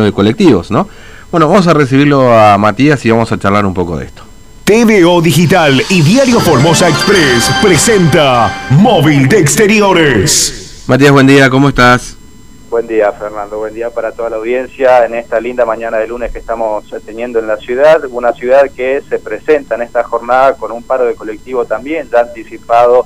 de colectivos, ¿no? Bueno, vamos a recibirlo a Matías y vamos a charlar un poco de esto. TVO Digital y Diario Formosa Express presenta Móvil de Exteriores. Matías, buen día, ¿cómo estás? Buen día, Fernando. Buen día para toda la audiencia en esta linda mañana de lunes que estamos teniendo en la ciudad. Una ciudad que se presenta en esta jornada con un paro de colectivo también, ya anticipado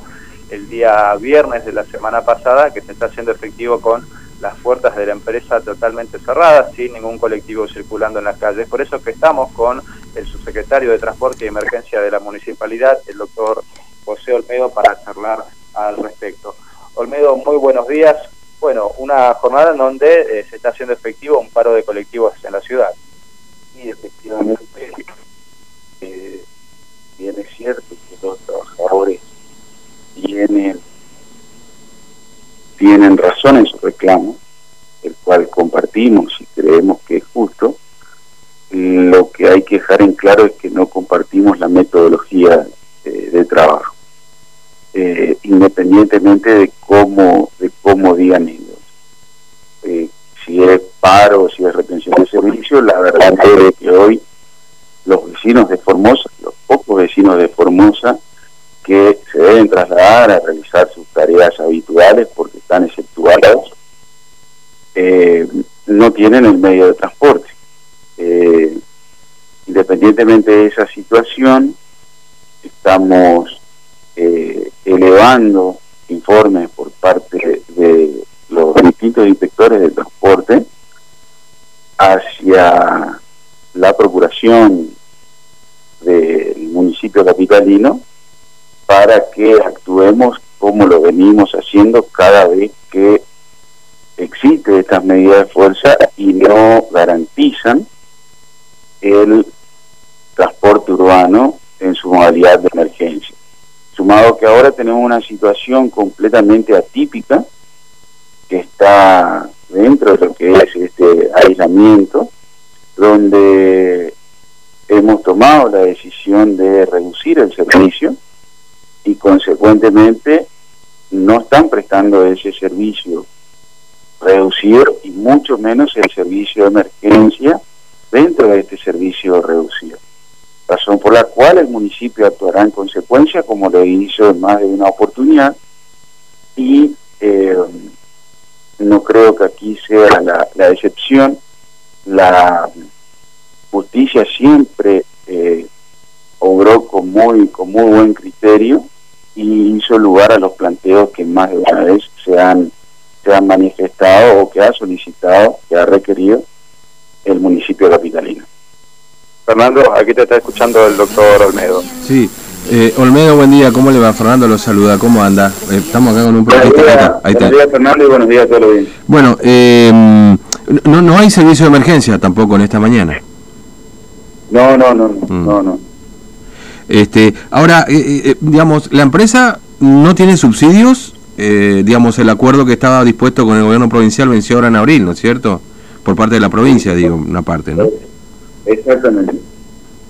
el día viernes de la semana pasada, que se está haciendo efectivo con las puertas de la empresa totalmente cerradas, sin ningún colectivo circulando en las calles. Por eso que estamos con el subsecretario de Transporte y Emergencia de la Municipalidad, el doctor José Olmedo, para charlar al respecto. Olmedo, muy buenos días. Bueno, una jornada en donde eh, se está haciendo efectivo un paro de colectivos en la ciudad. Sí, efectivamente, eh, bien es cierto que los trabajadores tienen tienen razón en su reclamo, el cual compartimos y creemos que es justo. Lo que hay que dejar en claro es que no compartimos la metodología eh, de trabajo, eh, independientemente de cómo de cómo digan ellos. Eh, si es paro, si es retención de servicio, la verdad es que hoy los vecinos de Formosa, los pocos vecinos de Formosa, que se deben trasladar a realizar sus tareas habituales porque están exceptuados, eh, no tienen el medio de transporte. Eh, independientemente de esa situación, estamos eh, elevando informes por parte de los distintos inspectores de transporte hacia la procuración del municipio capitalino para que actuemos como lo venimos haciendo cada vez que existe estas medidas de fuerza y no garantizan el transporte urbano en su modalidad de emergencia. Sumado que ahora tenemos una situación completamente atípica que está dentro de lo que es este aislamiento, donde hemos tomado la decisión de reducir el servicio y consecuentemente no están prestando ese servicio reducido y mucho menos el servicio de emergencia dentro de este servicio reducido. Razón por la cual el municipio actuará en consecuencia como lo hizo en más de una oportunidad y eh, no creo que aquí sea la, la excepción. La justicia siempre eh, obró con muy, con muy buen criterio y hizo lugar a los planteos que más de una vez se han, se han manifestado o que ha solicitado, que ha requerido el municipio capitalino. Fernando, aquí te está escuchando el doctor Olmedo. Sí, eh, Olmedo, buen día, ¿cómo le va? Fernando lo saluda, ¿cómo anda? Eh, estamos acá con un periodista. Buenos días, Fernando, y buenos días a todos. Bueno, eh, no, no hay servicio de emergencia tampoco en esta mañana. No, no, no, no, Mm. no, no. Este, ahora, eh, eh, digamos, la empresa no tiene subsidios, eh, digamos, el acuerdo que estaba dispuesto con el gobierno provincial venció ahora en abril, ¿no es cierto? Por parte de la provincia, digo, una parte, ¿no? Exactamente.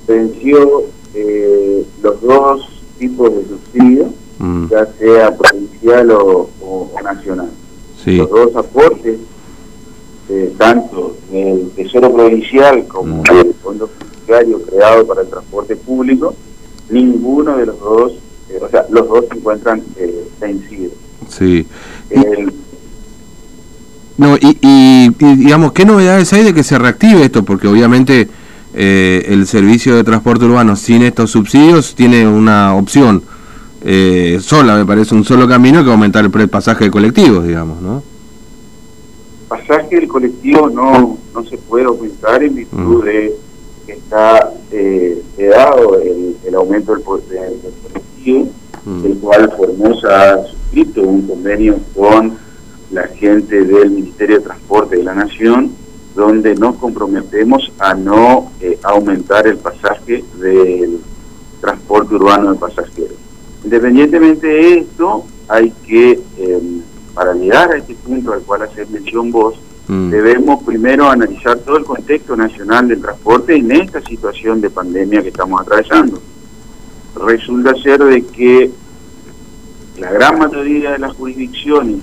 Venció eh, los dos tipos de subsidios, Mm, ya sea provincial o, o- o nacional. sí, Los dos aportes, eh, tanto del Tesoro Provincial como del Fondo Fiduciario creado para el transporte público, ninguno de los dos, eh, o sea, los dos se encuentran eh, vencidos. sí. El- No, y, y, y, digamos, ¿qué novedades hay de que se reactive esto? Porque obviamente eh, el servicio de transporte urbano sin estos subsidios tiene una opción eh, sola, me parece, un solo camino que aumentar el pasaje de colectivos, digamos, ¿no? pasaje del colectivo no, no se puede aumentar en virtud Mm. de está eh, dado el, el aumento del, del colectivo, Mm. el cual Formosa ha suscrito un convenio con la gente del Ministerio de Transporte de la Nación, donde nos comprometemos a no eh, aumentar el pasaje del transporte urbano de pasajeros. Independientemente de esto, hay que, eh, para llegar a este punto al cual haces mención vos, Mm. debemos primero analizar todo el contexto nacional del transporte en esta situación de pandemia que estamos atravesando. Resulta ser de que la gran mayoría de las jurisdicciones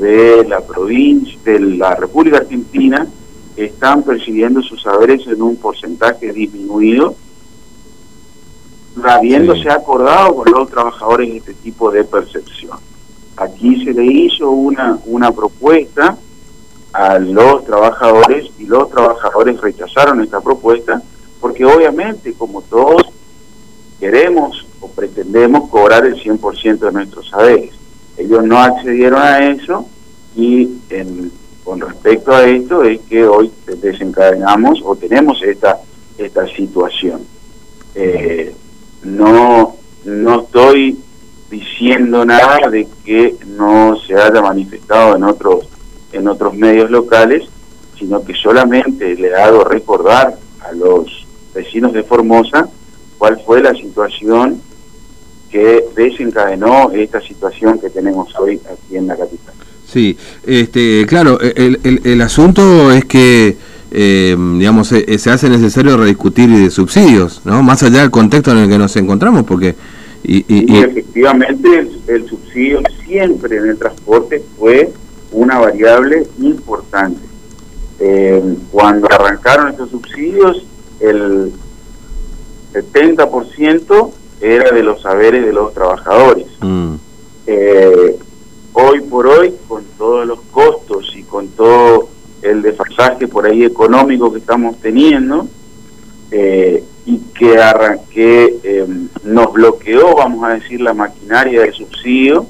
de la provincia, de la República Argentina, están percibiendo sus saberes en un porcentaje disminuido, habiéndose acordado con los trabajadores este tipo de percepción. Aquí se le hizo una, una propuesta a los trabajadores y los trabajadores rechazaron esta propuesta porque obviamente como todos queremos o pretendemos cobrar el 100% de nuestros saberes. Ellos no accedieron a eso y con respecto a esto es que hoy desencadenamos o tenemos esta, esta situación. Eh, no, no estoy diciendo nada de que no se haya manifestado en otros en otros medios locales, sino que solamente le hago recordar a los vecinos de Formosa cuál fue la situación que desencadenó esta situación que tenemos hoy aquí en la capital. Sí, este, claro, el, el, el asunto es que, eh, digamos, se, se, hace necesario rediscutir subsidios, ¿no? Más allá del contexto en el que nos encontramos, porque... Y, y, y efectivamente el, el, subsidio siempre en el transporte fue una variable importante. Eh, cuando arrancaron estos subsidios, el 70% era de los saberes de los trabajadores. Mm. Eh, hoy por hoy, con todos los costos y con todo el desfasaje por ahí económico que estamos teniendo, eh, y que, arranqué, nos bloqueó, vamos a decir, la maquinaria del subsidio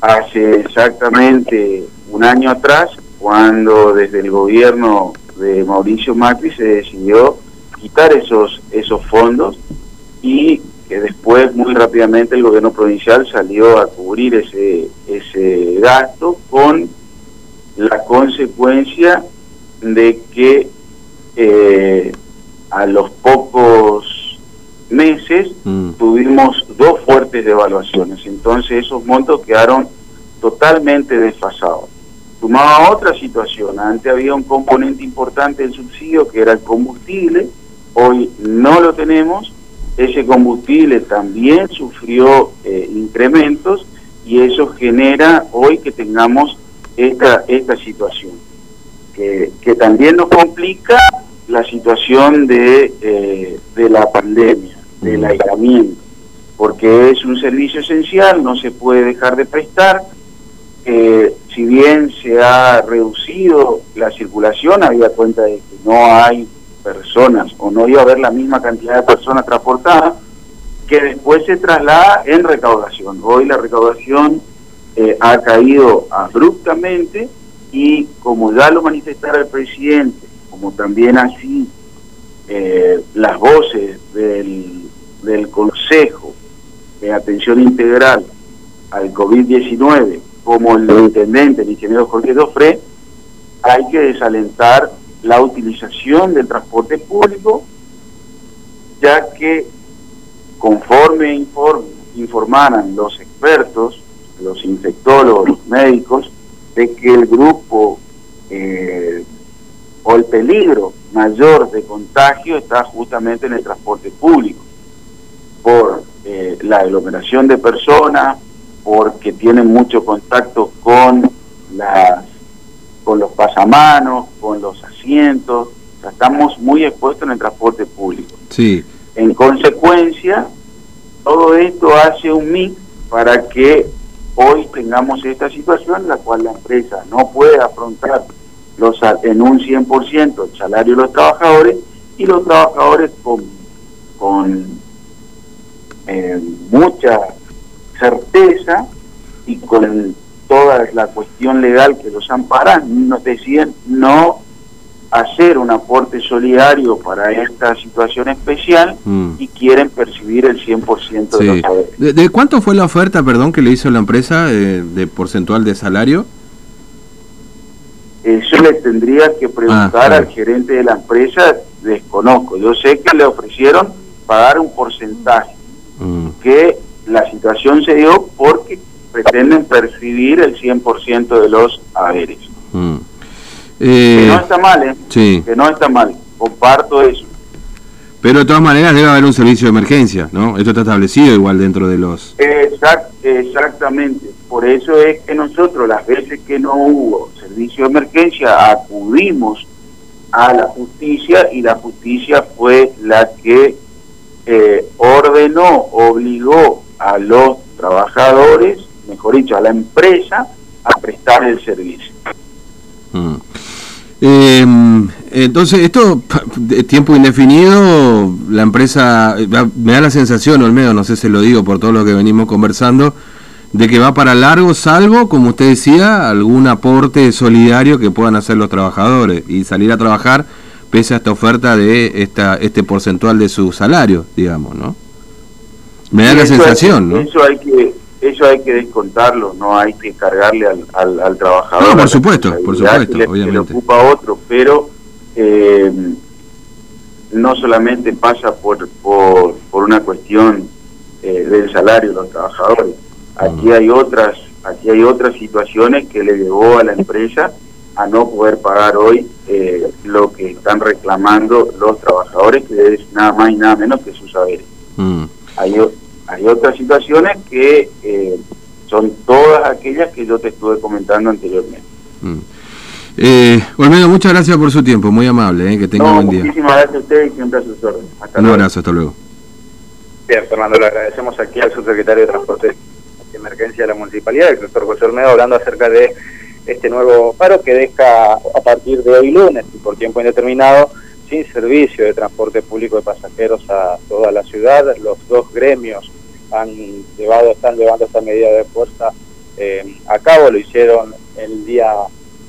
hace exactamente un año atrás, cuando desde el gobierno de Mauricio Macri se decidió quitar esos, esos fondos y que después muy rápidamente el gobierno provincial salió a cubrir ese, ese gasto con la consecuencia de que eh, a los pocos meses mm. tuvimos dos fuertes devaluaciones, entonces esos montos quedaron totalmente desfasados. Sumado a otra situación, antes había un componente importante del subsidio que era el combustible, hoy no lo tenemos, ese combustible también sufrió eh, incrementos y eso genera hoy que tengamos esta, esta situación, que, que también nos complica la situación de, eh, de la pandemia, del aislamiento, porque es un servicio esencial, no se puede dejar de prestar, eh, si bien se ha reducido la circulación, había cuenta de que no hay personas o no iba a haber la misma cantidad de personas transportadas, que después se traslada en recaudación. Hoy la recaudación eh, ha caído abruptamente y como ya lo manifestara el presidente, como también así eh, las voces del, del Consejo de Atención Integral al COVID-19, como el intendente, el ingeniero Jorge Dofre, hay que desalentar la utilización del transporte público, ya que conforme inform, informaran los expertos, los infectólogos, los médicos, de que el grupo eh, o el peligro mayor de contagio está justamente en el transporte público, por eh, la aglomeración de personas, porque tienen mucho contacto con las con los pasamanos, con los asientos, estamos muy expuestos en el transporte público. Sí. En consecuencia, todo esto hace un mix para que hoy tengamos esta situación en la cual la empresa no puede afrontar los en un 100% el salario de los trabajadores y los trabajadores con, con eh, mucha certeza y con toda la cuestión legal que los ampara, nos decían no hacer un aporte solidario para esta situación especial mm. y quieren percibir el 100% de los saberes. ¿De, cuánto fue la oferta, perdón, que le hizo la empresa eh, de porcentual de salario? Eso le tendría que preguntar ah, al gerente de la empresa, desconozco. Yo sé que le ofrecieron pagar un porcentaje, mm. que la situación se dio porque pretenden percibir el 100% de los haberes. Mm. que no eh, está mal, ¿eh? Sí. Que no está mal, comparto eso. Pero de todas maneras debe haber un servicio de emergencia, ¿no? Esto está establecido igual dentro de los... exactamente, por eso es que nosotros las veces que no hubo servicio de emergencia acudimos a la justicia y la justicia fue la que eh, ordenó, obligó a los trabajadores, mejor dicho, a la empresa, a prestar el servicio. Mm. Em, entonces, esto, tiempo indefinido, la empresa, me da la sensación, Olmedo, no sé si lo digo por todo lo que venimos conversando, de que va para largo, salvo, como usted decía, algún aporte solidario que puedan hacer los trabajadores y salir a trabajar pese a esta oferta de esta este porcentual de su salario, digamos, ¿no? Me da la sensación, ¿no? Eso hay que eso hay que descontarlo, no hay que cargarle al, al, trabajador. No, por supuesto, por supuesto, le, obviamente. le ocupa a otro, pero eh, no solamente pasa por, por, por una cuestión eh, del salario de los trabajadores. Aquí hay otras aquí hay otras situaciones que le llevó a la empresa a no poder pagar hoy eh, lo que están reclamando los trabajadores, que es nada más y nada menos que sus saberes. Mm. Hay, hay otras situaciones que eh, son todas aquellas que yo te estuve comentando anteriormente. Mm. Eh, Olmedo, muchas gracias por su tiempo, muy amable, eh, que tenga buen día. Muchísimas gracias a usted y siempre a sus órdenes. Un abrazo, hasta luego. Bien, Fernando, le agradecemos aquí al subsecretario de Transporte de Emergencia de la Municipalidad, el doctor José Olmedo, hablando acerca de este nuevo paro que deja a partir de hoy lunes y por tiempo indeterminado sin servicio de transporte público de pasajeros a toda la ciudad. Los dos gremios han llevado, están llevando esta medida de fuerza eh, a cabo, lo hicieron el día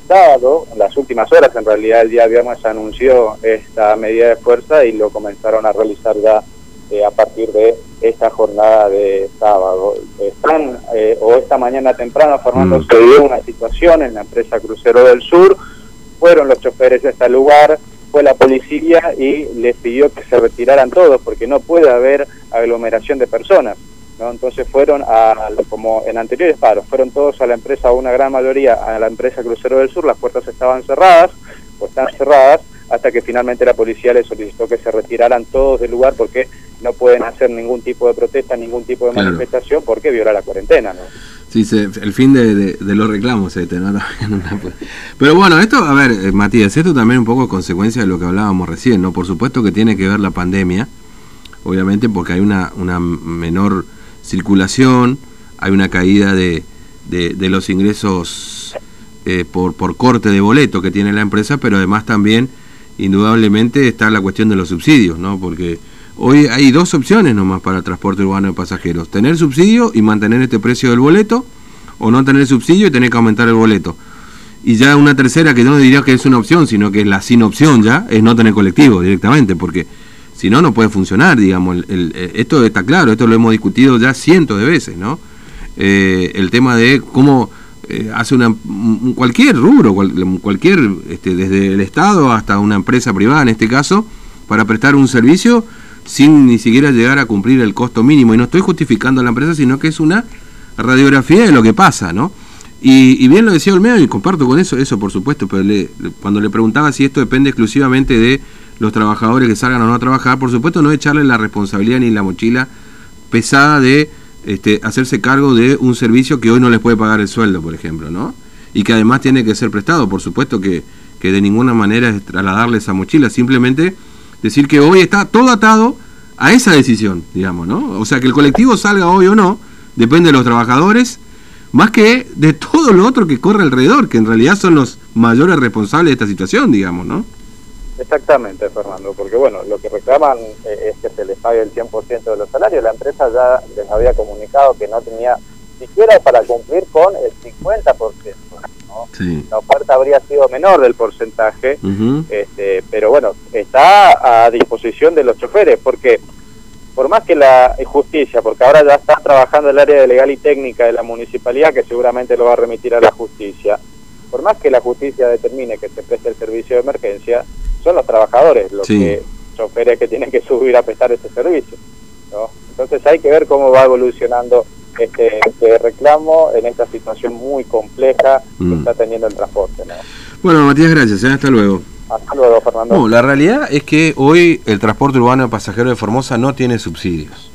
sábado, en las últimas horas, en realidad el día viernes anunció esta medida de fuerza y lo comenzaron a realizar ya eh, a partir de esta jornada de sábado. Están, eh, o esta mañana temprano, Fernando, mm. se dio una situación en la empresa Crucero del Sur, fueron los choferes a este lugar, fue la policía y les pidió que se retiraran todos porque no puede haber aglomeración de personas. ¿no? Entonces fueron, a, como en anteriores paros, fueron todos a la empresa, una gran mayoría a la empresa Crucero del Sur, las puertas estaban cerradas o están cerradas hasta que finalmente la policía les solicitó que se retiraran todos del lugar porque no pueden hacer ningún tipo de protesta, ningún tipo de manifestación porque viola la cuarentena. ¿no? Sí, el fin de, los reclamos, este, ¿no? Pero bueno, esto, a ver, eh, Matías, esto también es un poco consecuencia de lo que hablábamos recién, ¿no? Por supuesto que tiene que ver la pandemia, obviamente porque hay una, una menor circulación, hay una caída de, de, los ingresos eh, por, por corte de boleto que tiene la empresa, pero además también, indudablemente, está la cuestión de los subsidios, ¿no? Porque hoy hay dos opciones nomás para el transporte urbano de pasajeros, tener subsidio y mantener este precio del boleto, o no tener subsidio y tener que aumentar el boleto. Y ya una tercera que yo no diría que es una opción, sino que es la sin opción ya, es no tener colectivo directamente, porque si no, no puede funcionar, digamos. El, eh, esto está claro, esto lo hemos discutido ya cientos de veces, ¿no? Eh, el tema de cómo eh, hace una, cualquier rubro, cualquier, este, desde el Estado hasta una empresa privada en este caso, para prestar un servicio sin ni siquiera llegar a cumplir el costo mínimo. Y no estoy justificando a la empresa, sino que es una radiografía de lo que pasa, ¿no? Y, bien lo decía Olmedo y comparto con eso, eso por supuesto, pero cuando le preguntaba si esto depende exclusivamente de los trabajadores que salgan o no a trabajar, por supuesto no echarle la responsabilidad ni la mochila pesada de este, hacerse cargo de un servicio que hoy no les puede pagar el sueldo, por ejemplo, ¿no? Y que además tiene que ser prestado, por supuesto que, que de ninguna manera es trasladarle esa mochila, simplemente decir que hoy está todo atado a esa decisión, digamos, ¿no? O sea, que el colectivo salga hoy o no, depende de los trabajadores, más que de todo lo otro que corre alrededor, que en realidad son los mayores responsables de esta situación, digamos, ¿no? Exactamente, Fernando, porque bueno, lo que reclaman eh, es que se les pague el 100% de los salarios. La empresa ya les había comunicado que no tenía siquiera para cumplir con el 50%. ¿No? La oferta habría sido menor del porcentaje, este, pero bueno, está a disposición de los choferes, porque por más que la justicia, porque ahora ya está trabajando el área de legal y técnica de la municipalidad, que seguramente lo va a remitir a la justicia, por más que la justicia determine que se preste el servicio de emergencia, son los trabajadores los que choferes que tienen que subir a prestar ese servicio. ¿no? Entonces hay que ver cómo va evolucionando este, este reclamo en esta situación muy compleja que mm. está teniendo el transporte. ¿no? Bueno, Matías, gracias. ¿eh? Hasta luego. Hasta luego, Fernando. la realidad es que hoy el transporte urbano de pasajeros de Formosa no tiene subsidios.